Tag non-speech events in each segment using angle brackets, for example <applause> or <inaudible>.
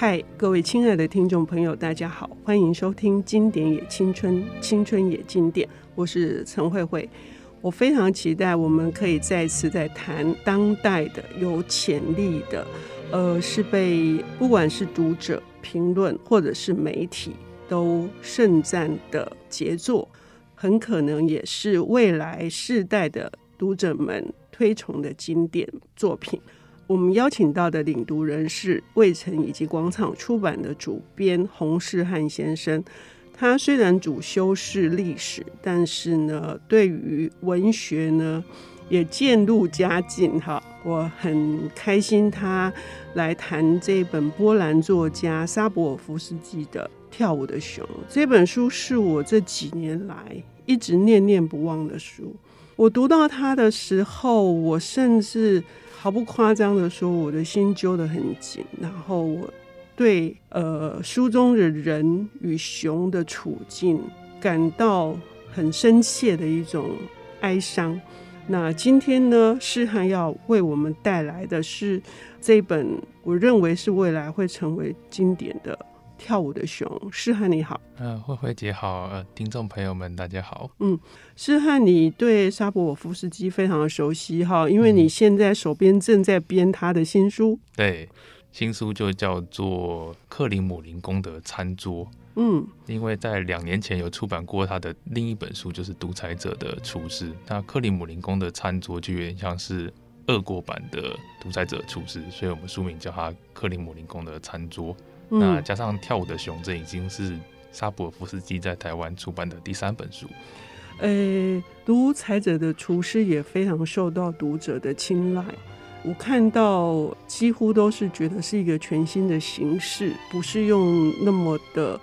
嗨，各位亲爱的听众朋友，大家好，欢迎收听《经典也青春，青春也经典》，我是陈慧慧。我非常期待我们可以再次在谈当代的有潜力的，呃，是被不管是读者评论或者是媒体都盛赞的杰作，很可能也是未来世代的读者们推崇的经典作品。我们邀请到的领读人是魏晨以及广场出版的主编洪世汉先生。他虽然主修是历史，但是呢，对于文学呢也渐入佳境。哈，我很开心他来谈这本波兰作家沙博尔夫斯基的《跳舞的熊》。这本书是我这几年来一直念念不忘的书。我读到他的时候，我甚至。毫不夸张的说，我的心揪得很紧，然后我对呃书中的人与熊的处境感到很深切的一种哀伤。那今天呢，诗涵要为我们带来的是这本我认为是未来会成为经典的。跳舞的熊，诗翰你好，呃，慧慧姐好，呃，听众朋友们大家好，嗯，诗汉你对沙博尔夫斯基非常的熟悉哈，因为你现在手边正在编他的新书，嗯，对，新书就叫做《克里姆林宫的餐桌》，嗯，因为在两年前有出版过他的另一本书，就是《独裁者的厨师》，那克里姆林宫的餐桌就有点像是俄国版的独裁者厨师，所以我们书名叫他《克里姆林宫的餐桌》。那加上跳舞的熊，这已经是沙博尔夫斯基在台湾出版的第三本书。呃、欸，独裁者的厨师也非常受到读者的青睐。我看到几乎都是觉得是一个全新的形式，不是用那么的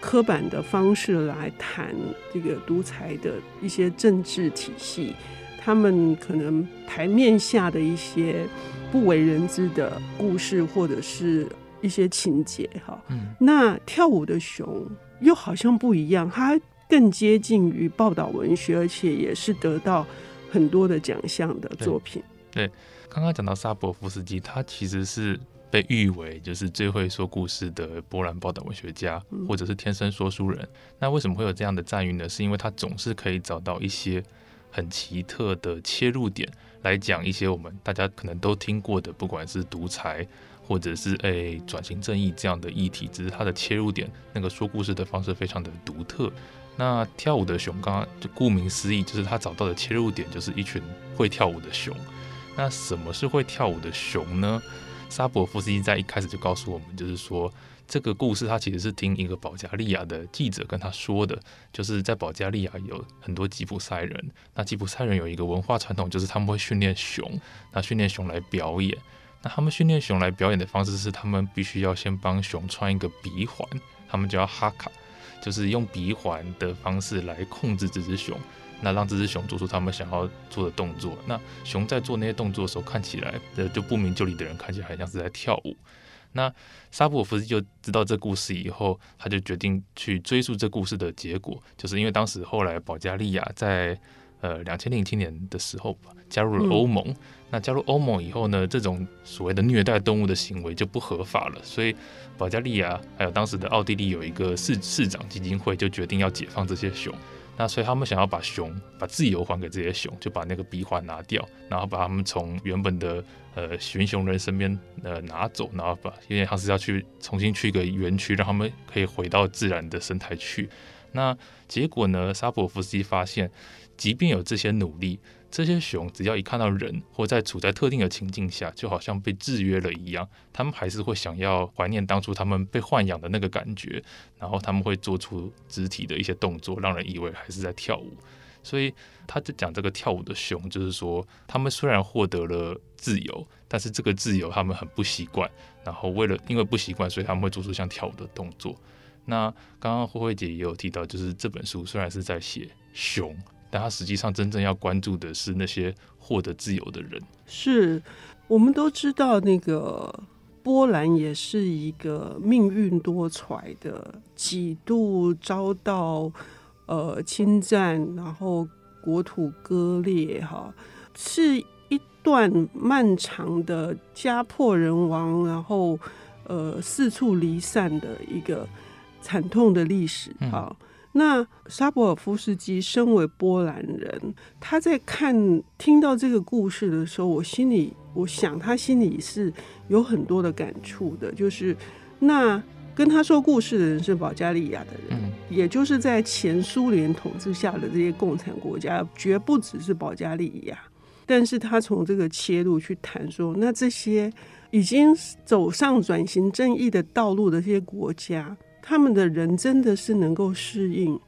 刻板的方式来谈这个独裁的一些政治体系，他们可能台面下的一些不为人知的故事，或者是。一些情节哈，嗯，那跳舞的熊又好像不一样，它更接近于报道文学，而且也是得到很多的奖项的作品。对，刚刚讲到沙博夫斯基，他其实是被誉为就是最会说故事的波兰报道文学家，或者是天生说书人。嗯。那为什么会有这样的赞誉呢？是因为他总是可以找到一些很奇特的切入点来讲一些我们大家可能都听过的，不管是独裁。或者是诶、转型正义这样的议题，只是它的切入点，那个说故事的方式非常的独特。那跳舞的熊，刚刚就顾名思义，就是他找到的切入点就是一群会跳舞的熊。那什么是会跳舞的熊呢？沙博夫斯基在一开始就告诉我们，就是说这个故事他其实是听一个保加利亚的记者跟他说的，就是在保加利亚有很多吉普赛人，那吉普赛人有一个文化传统，就是他们会训练熊，那训练熊来表演。那他们训练熊来表演的方式是，他们必须要先帮熊穿一个鼻环，他们叫哈卡，就是用鼻环的方式来控制这只熊，那让这只熊做出他们想要做的动作。那熊在做那些动作的时候，看起来呃就不明就里的人看起来很像是在跳舞。那沙普尔夫斯基就知道这故事以后，他就决定去追溯这故事的结果，就是因为当时后来保加利亚在。呃，两千零七年的时候，加入了欧盟。那加入欧盟以后呢，这种所谓的虐待动物的行为就不合法了。所以，保加利亚还有当时的奥地利有一个市市长基金会，就决定要解放这些熊。那所以他们想要把熊把自由还给这些熊，就把那个鼻环拿掉，然后把他们从原本的呃寻熊人身边呃拿走，然后把因为他是要去重新去一个园区，让他们可以回到自然的生态去。那结果呢，沙博夫斯基发现。即便有这些努力，这些熊只要一看到人或在处在特定的情境下，就好像被制约了一样，他们还是会想要怀念当初他们被豢养的那个感觉，然后他们会做出肢体的一些动作，让人以为还是在跳舞。所以他就讲这个跳舞的熊，就是说他们虽然获得了自由，但是这个自由他们很不习惯，然后为了因为不习惯，所以他们会做出像跳舞的动作。那刚刚慧慧姐也有提到，就是这本书虽然是在写熊。但他实际上真正要关注的是那些获得自由的人。是，我们都知道，那个波兰也是一个命运多舛的，几度遭到呃侵占，然后国土割裂，哈，是一段漫长的家破人亡，然后呃四处离散的一个惨痛的历史。哈，嗯、那沙博尔夫斯基身为波兰人，他在看听到这个故事的时候，我心里我想他心里是有很多的感触的，就是那。跟他说故事的人是保加利亚的人，嗯、也就是在前苏联统治下的这些共产国家，绝不只是保加利亚。但是他从这个切入去谈说，那这些已经走上转型正义的道路的这些国家，他们的人真的是能够适应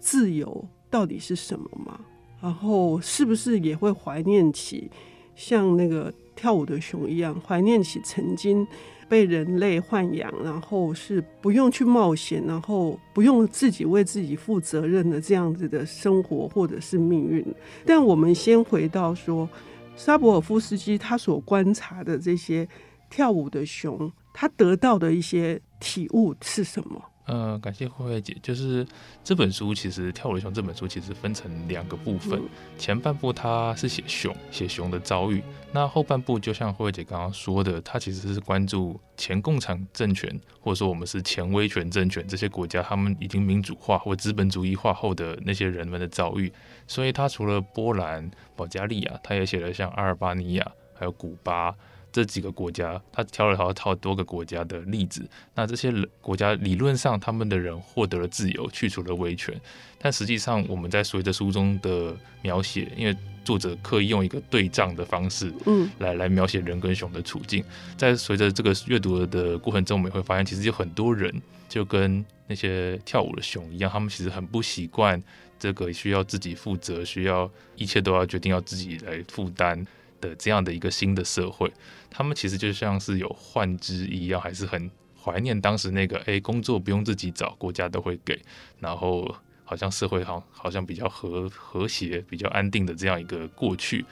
自由到底是什么吗？然后是不是也会怀念起像那个跳舞的熊一样，怀念起曾经。被人类豢养，然后是不用去冒险，然后不用自己为自己负责任的这样子的生活或者是命运。但我们先回到说，沙博尔夫斯基他所观察的这些跳舞的熊，他得到的一些体悟是什么？呃，感谢慧慧姐。就是这本书其实《跳舞的熊》这本书其实分成两个部分，嗯、前半部它是写熊，写熊的遭遇；那后半部就像慧慧姐刚刚说的，它其实是关注前共产政权，或者说我们是前威权政权这些国家，他们已经民主化或资本主义化后的那些人们的遭遇。所以他除了波兰、保加利亚，他也写了像阿尔巴尼亚，还有古巴。这几个国家，他挑了好好多个国家的例子。那这些国家理论上，他们的人获得了自由，去除了威权。但实际上，我们在随着书中的描写，因为作者刻意用一个对仗的方式，嗯，来来描写人跟熊的处境。在随着这个阅读的过程中，我们也会发现，其实有很多人就跟那些跳舞的熊一样，他们其实很不习惯这个需要自己负责，需要一切都要决定要自己来负担。的这样的一个新的社会，他们其实就像是有幻之一样，还是很怀念当时那个哎，工作不用自己找，国家都会给，然后好像社会好好像比较和和谐、比较安定的这样一个过去。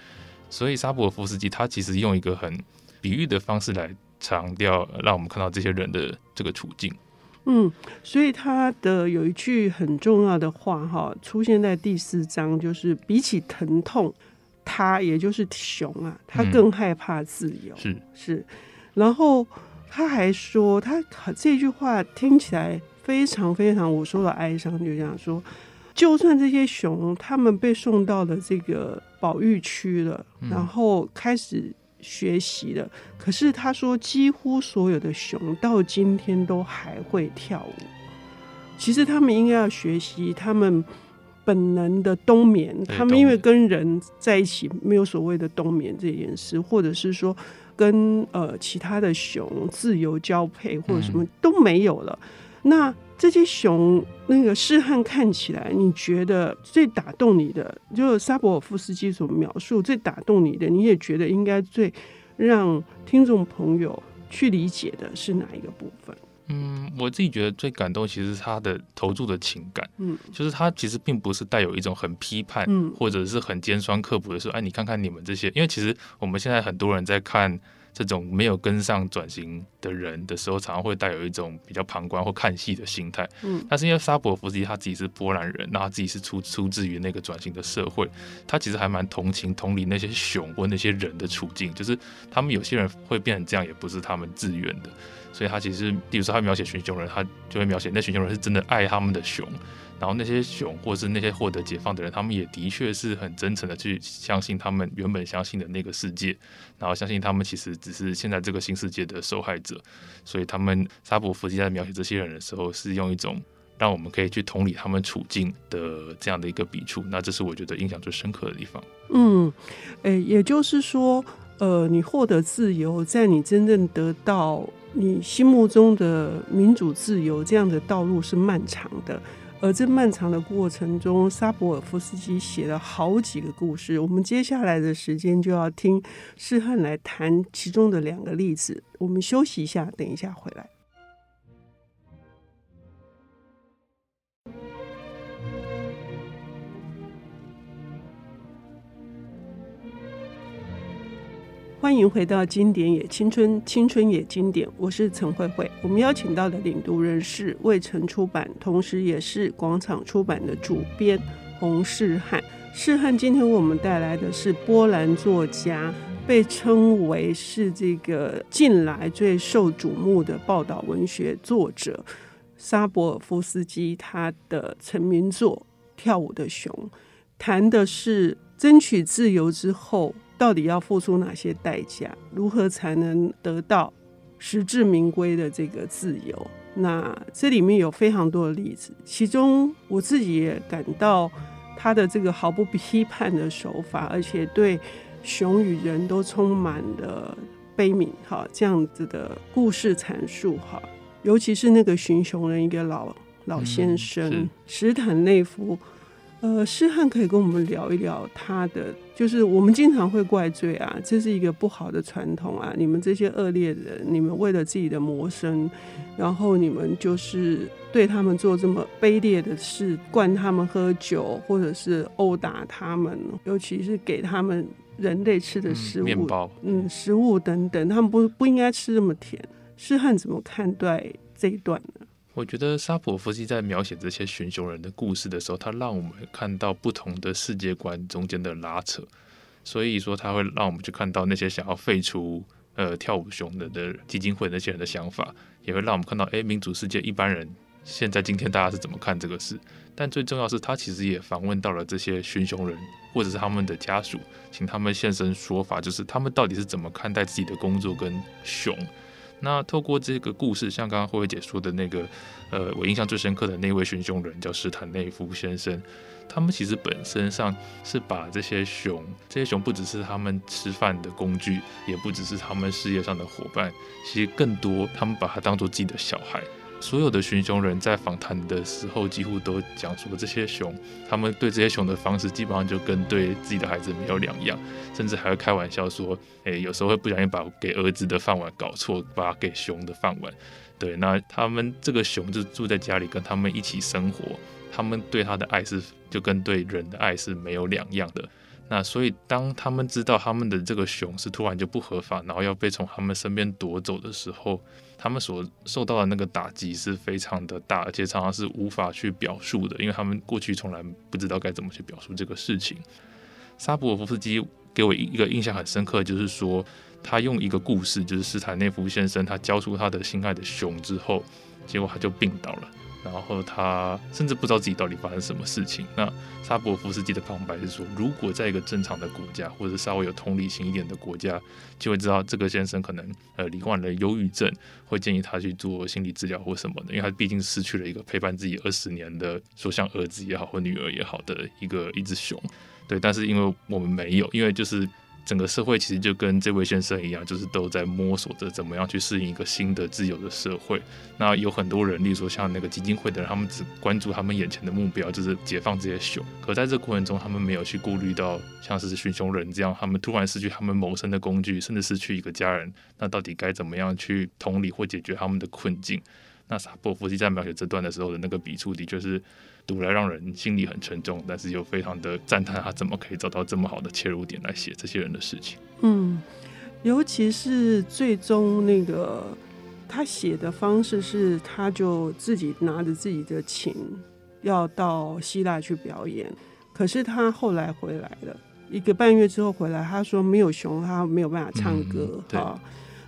所以沙博尔夫斯基他其实用一个很比喻的方式来强调，让我们看到这些人的这个处境。嗯，所以他的有一句很重要的话哈，出现在第四章，就是比起疼痛。他也就是熊啊，他更害怕自由。嗯、是是，然后他还说，他这句话听起来非常非常，我说的哀伤，就这样说，就算这些熊他们被送到了这个保育区了，然后开始学习了，嗯、可是他说，几乎所有的熊到今天都还会跳舞。其实他们应该要学习他们。本能的冬眠，他们因为跟人在一起，没有所谓的冬眠这件事，或者是说跟呃其他的熊自由交配或者什么都没有了。那这些熊那个试汉看起来，你觉得最打动你的，就是沙博尔夫斯基所描述最打动你的，你也觉得应该最让听众朋友去理解的是哪一个部分？嗯，我自己觉得最感动，其实是他的投注的情感。嗯，就是他其实并不是带有一种很批判，嗯，或者是很尖酸刻薄的说，哎，你看看你们这些，因为其实我们现在很多人在看这种没有跟上转型的人的时候，常常会带有一种比较旁观或看戏的心态。嗯，但是因为沙博尔夫斯基他自己是波兰人，那他自己是出出自于那个转型的社会，他其实还蛮同情同理那些熊或那些人的处境，就是他们有些人会变成这样，也不是他们自愿的。所以他其实，比如说他描写寻熊人，他就会描写那群熊人是真的爱他们的熊，然后那些熊或是那些获得解放的人，他们也的确是很真诚的去相信他们原本相信的那个世界，然后相信他们其实只是现在这个新世界的受害者。所以他们沙博夫斯基在描写这些人的时候，是用一种让我们可以去同理他们处境的这样的一个笔触。那这是我觉得印象最深刻的地方。嗯，诶，也就是说，呃，你获得自由，在你真正得到。你心目中的民主自由这样的道路是漫长的，而这漫长的过程中，沙博尔夫斯基写了好几个故事。我们接下来的时间就要听诗翰来谈其中的两个例子。我们休息一下，等一下回来。欢迎回到《经典也青春，青春也经典》。我是陈慧慧。我们邀请到的领读人是未城出版，同时也是广场出版的主编洪世汉。世汉今天为我们带来的是波兰作家被称为是这个近来最受瞩目的报道文学作者沙博尔夫斯基，他的成名作《跳舞的熊》，谈的是争取自由之后，到底要付出哪些代价，如何才能得到实至名归的这个自由。那这里面有非常多的例子，其中我自己也感到他的这个毫不批判的手法，而且对。熊与人都充满了悲悯，哈，这样子的故事阐述，哈，尤其是那个寻熊人，一个老老先生，嗯、史坦内夫，呃，诗翰可以跟我们聊一聊他的，就是我们经常会怪罪啊，这是一个不好的传统啊，你们这些恶劣人，你们为了自己的谋生，然后你们就是对他们做这么卑劣的事，灌他们喝酒，或者是殴打他们，尤其是给他们。人类吃的食物，面包，嗯，食物等等，他们不不应该吃这么甜。诗翰怎么看待这一段呢？我觉得沙普夫斯在描写这些寻熊人的故事的时候，他让我们看到不同的世界观中间的拉扯，所以说他会让我们去看到那些想要废除呃跳舞熊的的基金会那些人的想法，也会让我们看到，哎，民主世界一般人现在今天大家是怎么看这个事。但最重要是他其实也访问到了这些寻熊人，或者是他们的家属，请他们现身说法，就是他们到底是怎么看待自己的工作跟熊。那透过这个故事，像刚刚慧慧姐说的那个，呃，我印象最深刻的那位寻熊人叫史坦内夫先生，他们其实本身上是把这些熊，这些熊不只是他们吃饭的工具，也不只是他们事业上的伙伴，其实更多他们把它当做自己的小孩。所有的寻熊人在访谈的时候，几乎都讲述了这些熊，他们对这些熊的方式，基本上就跟对自己的孩子没有两样，甚至还会开玩笑说，诶，有时候会不小心把给儿子的饭碗搞错，把给熊的饭碗。对，那他们这个熊就住在家里，跟他们一起生活，他们对他的爱是就跟对人的爱是没有两样的。那所以，当他们知道他们的这个熊是突然就不合法，然后要被从他们身边夺走的时候，他们所受到的那个打击是非常的大，而且常常是无法去表述的，因为他们过去从来不知道该怎么去表述这个事情。沙博尔夫斯基给我一个印象很深刻，就是说他用一个故事，就是斯坦内夫先生他交出他的心爱的熊之后，结果他就病倒了。然后他甚至不知道自己到底发生什么事情。那沙博夫斯基的旁白是说，如果在一个正常的国家，或者稍微有同理心一点的国家，就会知道这个先生可能呃罹患了忧郁症，会建议他去做心理治疗或什么的，因为他毕竟失去了一个陪伴自己二十年的，说像儿子也好或女儿也好的一个一只熊。对，但是因为我们没有，因为就是。整个社会其实就跟这位先生一样，就是都在摸索着怎么样去适应一个新的自由的社会。那有很多人，例如说像那个基金会的人，他们只关注他们眼前的目标，就是解放这些熊。可在这过程中，他们没有去顾虑到像是寻熊人这样，他们突然失去他们谋生的工具，甚至失去一个家人，那到底该怎么样去同理或解决他们的困境？那萨波夫斯基在描写这段的时候的那个笔触，的确是。读来让人心里很沉重，但是又非常的赞叹他怎么可以找到这么好的切入点来写这些人的事情。嗯，尤其是最终那个他写的方式是，他就自己拿着自己的琴要到希腊去表演，可是他后来回来了一个半月之后回来，他说没有熊，他没有办法唱歌。嗯、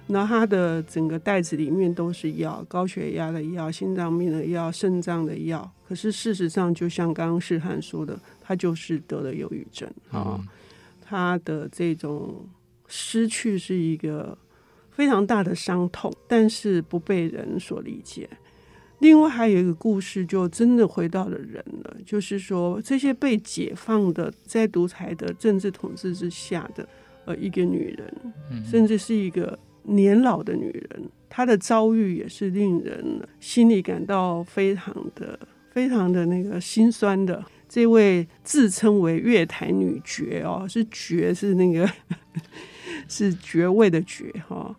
对。那他的整个袋子里面都是药，高血压的药、心脏病的药、肾脏的药。可是事实上，就像刚刚世翰说的，他就是得了忧郁症啊。嗯、他的这种失去是一个非常大的伤痛，但是不被人所理解。另外还有一个故事，就真的回到了人了，就是说这些被解放的，在独裁的政治统治之下的呃一个女人，嗯、甚至是一个。年老的女人，她的遭遇也是令人心里感到非常的、非常的那个心酸的。这位自称为月台女爵哦，是爵是那个 <laughs> 是爵位的爵哈，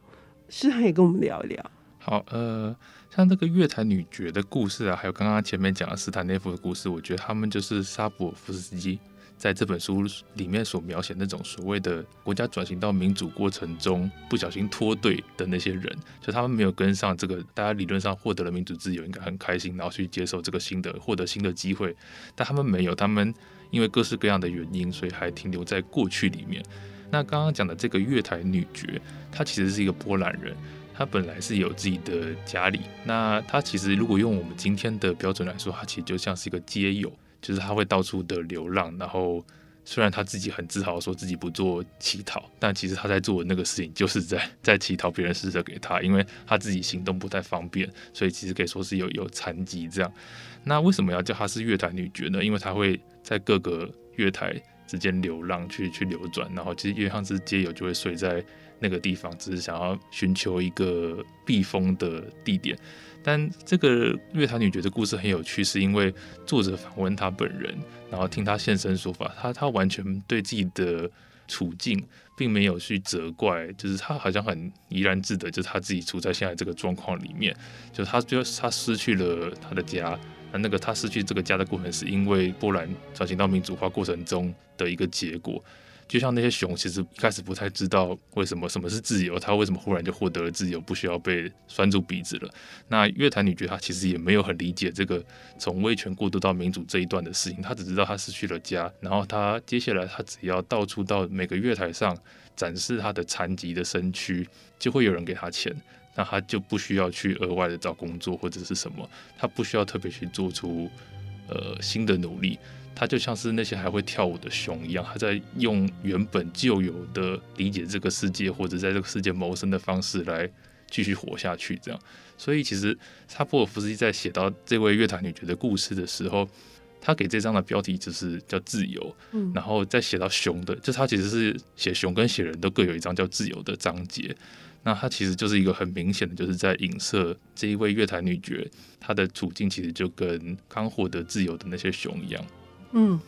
诗翰也跟我们聊一聊。好，呃，像这个月台女爵的故事啊，还有刚刚前面讲的斯坦内夫的故事，我觉得他们就是沙普尔夫斯基。在这本书里面所描写那种所谓的国家转型到民主过程中不小心脱队的那些人，就他们没有跟上这个，大家理论上获得了民主自由，应该很开心，然后去接受这个新的获得新的机会，但他们没有，他们因为各式各样的原因，所以还停留在过去里面。那刚刚讲的这个月台女爵，她其实是一个波兰人，她本来是有自己的家里。那她其实如果用我们今天的标准来说，她其实就像是一个街友，就是他会到处的流浪，然后。虽然他自己很自豪说自己不做乞讨，但其实他在做的那个事情就是在在乞讨别人施舍给他，因为他自己行动不太方便，所以其实可以说是有有残疾这样。那为什么要叫他是月台女爵呢？因为他会在各个月台之间流浪去去流转，然后其实因为像是街友就会睡在那个地方，只是想要寻求一个避风的地点。但这个月台女爵的故事很有趣，是因为作者访问他本人，然后听他现身说法，他他完全对自己的处境并没有去责怪，就是他好像很怡然自得，就是他自己处在现在这个状况里面，就他就他失去了他的家，那那个他失去这个家的过程，是因为波兰转型到民主化过程中的一个结果。就像那些熊，其实一开始不太知道为什么什么是自由，他为什么忽然就获得了自由，不需要被拴住鼻子了。那月坛女爵她其实也没有很理解这个从威权过渡到民主这一段的事情，她只知道她失去了家，然后她接下来她只要到处到每个月台上展示她的残疾的身躯，就会有人给她钱，那她就不需要去额外的找工作或者是什么，她不需要特别去做出呃新的努力。他就像是那些还会跳舞的熊一样，他在用原本就有的理解这个世界或者在这个世界谋生的方式来继续活下去。这样，所以其实沙普尔夫斯基在写到这位乐坛女爵的故事的时候，他给这张的标题就是叫自由。嗯，然后再写到熊的，就他其实是写熊跟写人都各有一张叫自由的章节。那他其实就是一个很明显的，就是在影射这一位乐坛女爵她的处境，其实就跟刚获得自由的那些熊一样。嗯，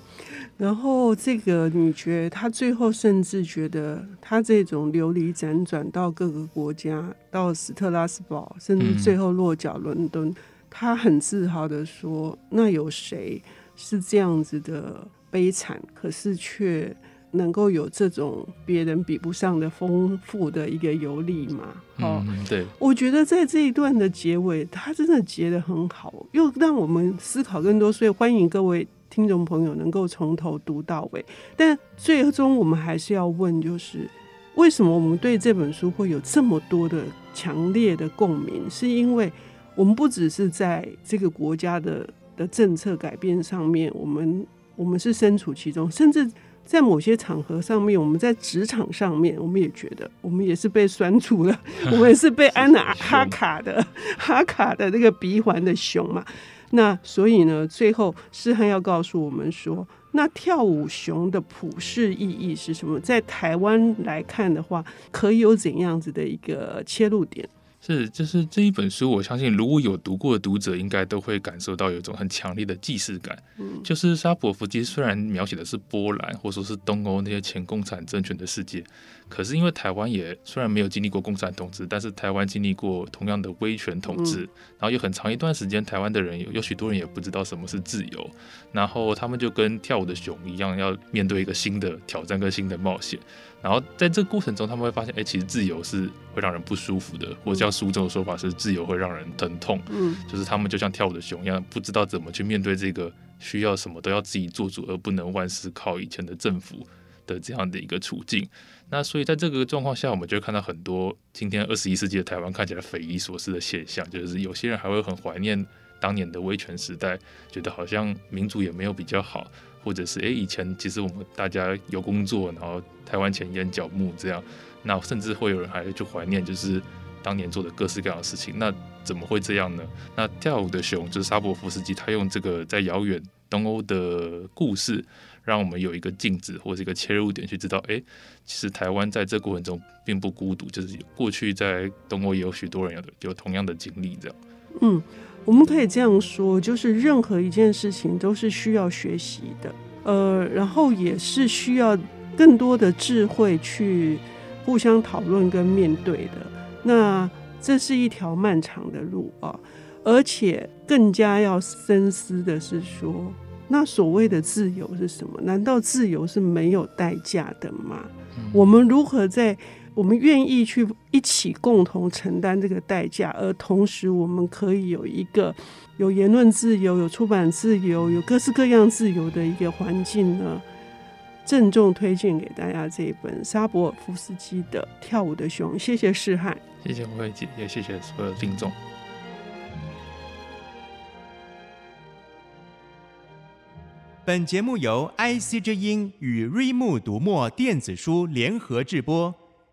然后这个女爵，她最后甚至觉得，她这种流离辗转到各个国家，到斯特拉斯堡，甚至最后落脚伦敦，她很自豪的说：“那有谁是这样子的悲惨，可是却能够有这种别人比不上的丰富的一个游历嘛？”哦，对，我觉得在这一段的结尾，他真的结得很好，又让我们思考更多，所以欢迎各位。听众朋友能够从头读到尾，但最终我们还是要问，就是为什么我们对这本书会有这么多的强烈的共鸣？是因为我们不只是在这个国家的的政策改变上面，我们我们是身处其中，甚至在某些场合上面，我们在职场上面，我们也觉得我们也是被拴住了，<laughs> 我们也是被安了哈卡的哈卡的那个鼻环的熊嘛。那所以呢，最后诗涵要告诉我们说，那跳舞熊的普世意义是什么？在台湾来看的话，可以有怎样子的一个切入点？是，就是这一本书，我相信如果有读过的读者，应该都会感受到有一种很强烈的既视感。嗯，就是沙波尔夫斯基虽然描写的是波兰或者说是东欧那些前共产政权的世界。可是因为台湾也虽然没有经历过共产统治，但是台湾经历过同样的威权统治，然后有很长一段时间，台湾的人有有许多人也不知道什么是自由，然后他们就跟跳舞的熊一样，要面对一个新的挑战跟新的冒险，然后在这个过程中，他们会发现，哎，其实自由是会让人不舒服的，或者像书中的说法是，自由会让人疼痛，嗯，就是他们就像跳舞的熊一样，不知道怎么去面对这个需要什么都要自己做主，而不能万事靠以前的政府的这样的一个处境。那所以在这个状况下，我们就会看到很多今天二十一世纪的台湾看起来匪夷所思的现象，就是有些人还会很怀念当年的威权时代，觉得好像民主也没有比较好，或者是诶，以前其实我们大家有工作，然后台湾钱淹脚木这样，那甚至会有人还去怀念就是当年做的各式各样的事情，那怎么会这样呢？那跳舞的熊就是沙博夫斯基，他用这个在遥远东欧的故事。让我们有一个镜子或者一个切入点去知道，哎，其实台湾在这过程中并不孤独，就是过去在东欧也有许多人有有同样的经历，这样。嗯，我们可以这样说，就是任何一件事情都是需要学习的，呃，然后也是需要更多的智慧去互相讨论跟面对的。那这是一条漫长的路啊，而且更加要深思的是说。那所谓的自由是什么？难道自由是没有代价的吗？我们如何在我们愿意去一起共同承担这个代价，而同时我们可以有一个有言论自由、有出版自由、有各式各样自由的一个环境呢？郑重推荐给大家这一本沙博尔夫斯基的《跳舞的熊》。谢谢世翰，谢谢惠姐，也谢谢所有听众。本节目由 IC 之音与瑞木读墨电子书联合制播，